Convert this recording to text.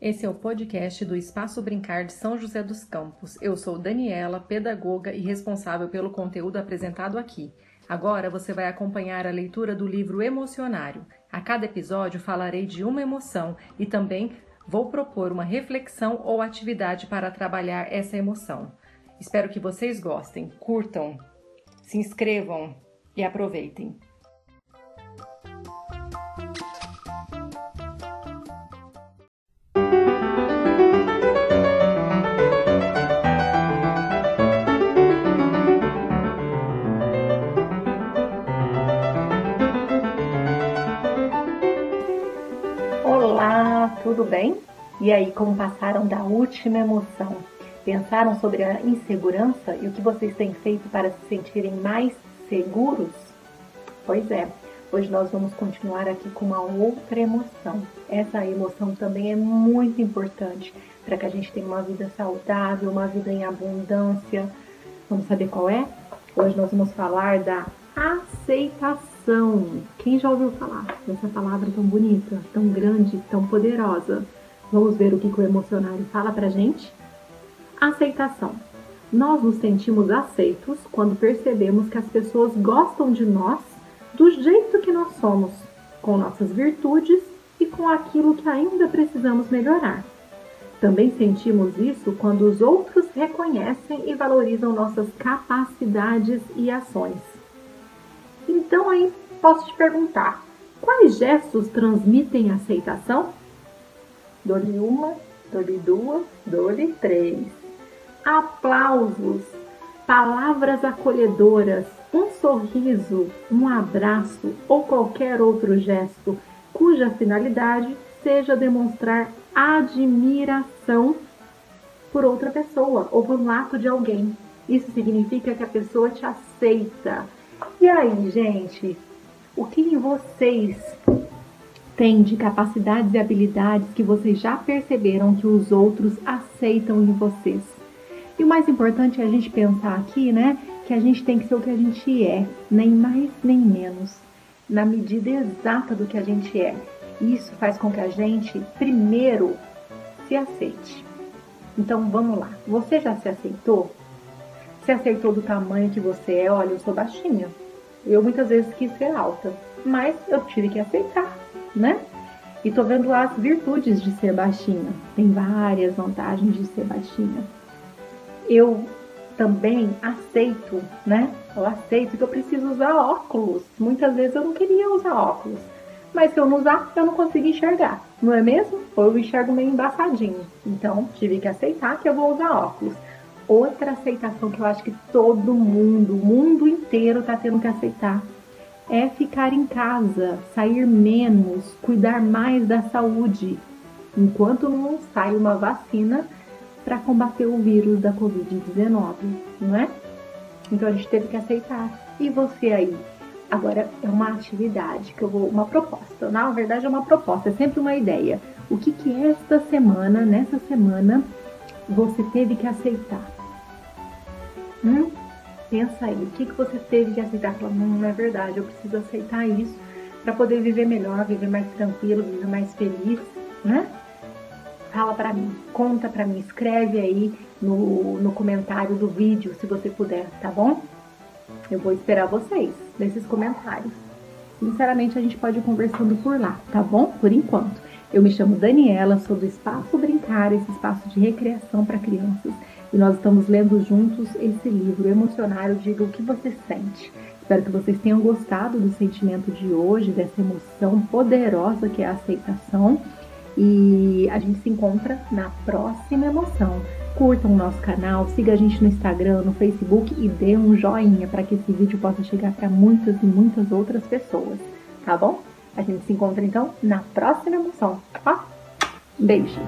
Esse é o podcast do Espaço Brincar de São José dos Campos. Eu sou Daniela, pedagoga e responsável pelo conteúdo apresentado aqui. Agora você vai acompanhar a leitura do livro Emocionário. A cada episódio falarei de uma emoção e também vou propor uma reflexão ou atividade para trabalhar essa emoção. Espero que vocês gostem, curtam, se inscrevam e aproveitem. tudo bem? E aí, como passaram da última emoção? Pensaram sobre a insegurança e o que vocês têm feito para se sentirem mais seguros? Pois é, hoje nós vamos continuar aqui com uma outra emoção. Essa emoção também é muito importante para que a gente tenha uma vida saudável, uma vida em abundância. Vamos saber qual é? Hoje nós vamos falar da aceitação quem já ouviu falar dessa palavra tão bonita, tão grande, tão poderosa? Vamos ver o que o emocionário fala pra gente? Aceitação. Nós nos sentimos aceitos quando percebemos que as pessoas gostam de nós do jeito que nós somos, com nossas virtudes e com aquilo que ainda precisamos melhorar. Também sentimos isso quando os outros reconhecem e valorizam nossas capacidades e ações. Então aí posso te perguntar: quais gestos transmitem aceitação? Dou-lhe uma, dou-lhe duas, dou-lhe três. Aplausos, palavras acolhedoras, um sorriso, um abraço ou qualquer outro gesto cuja finalidade seja demonstrar admiração por outra pessoa ou por um ato de alguém. Isso significa que a pessoa te aceita. E aí, gente, o que vocês têm de capacidades e habilidades que vocês já perceberam que os outros aceitam em vocês. E o mais importante é a gente pensar aqui, né, que a gente tem que ser o que a gente é, nem mais nem menos, na medida exata do que a gente é. Isso faz com que a gente, primeiro, se aceite. Então vamos lá. Você já se aceitou? Se aceitou do tamanho que você é? Olha, eu sou baixinha. Eu muitas vezes quis ser alta, mas eu tive que aceitar, né? E tô vendo as virtudes de ser baixinha. Tem várias vantagens de ser baixinha. Eu também aceito, né? Eu aceito que eu preciso usar óculos. Muitas vezes eu não queria usar óculos. Mas se eu não usar, eu não consigo enxergar. Não é mesmo? Ou eu enxergo meio embaçadinho. Então, tive que aceitar que eu vou usar óculos outra aceitação que eu acho que todo mundo, o mundo inteiro está tendo que aceitar é ficar em casa, sair menos, cuidar mais da saúde, enquanto não sai uma vacina para combater o vírus da Covid-19, não é? Então a gente teve que aceitar. E você aí? Agora é uma atividade que eu vou, uma proposta. Na verdade é uma proposta, é sempre uma ideia. O que que esta semana, nessa semana, você teve que aceitar? Hum? Pensa aí, o que, que você teve que aceitar? Falar, não, não é verdade, eu preciso aceitar isso para poder viver melhor, viver mais tranquilo, viver mais feliz, né? Fala para mim, conta para mim, escreve aí no, no comentário do vídeo, se você puder, tá bom? Eu vou esperar vocês nesses comentários. Sinceramente, a gente pode ir conversando por lá, tá bom? Por enquanto. Eu me chamo Daniela, sou do Espaço Brincar, esse espaço de recreação para crianças e nós estamos lendo juntos esse livro, Emocionário, Diga o que você sente. Espero que vocês tenham gostado do sentimento de hoje, dessa emoção poderosa que é a aceitação. E a gente se encontra na próxima emoção. Curtam o nosso canal, siga a gente no Instagram, no Facebook e dê um joinha para que esse vídeo possa chegar para muitas e muitas outras pessoas, tá bom? A gente se encontra então na próxima emoção. Ó, beijo!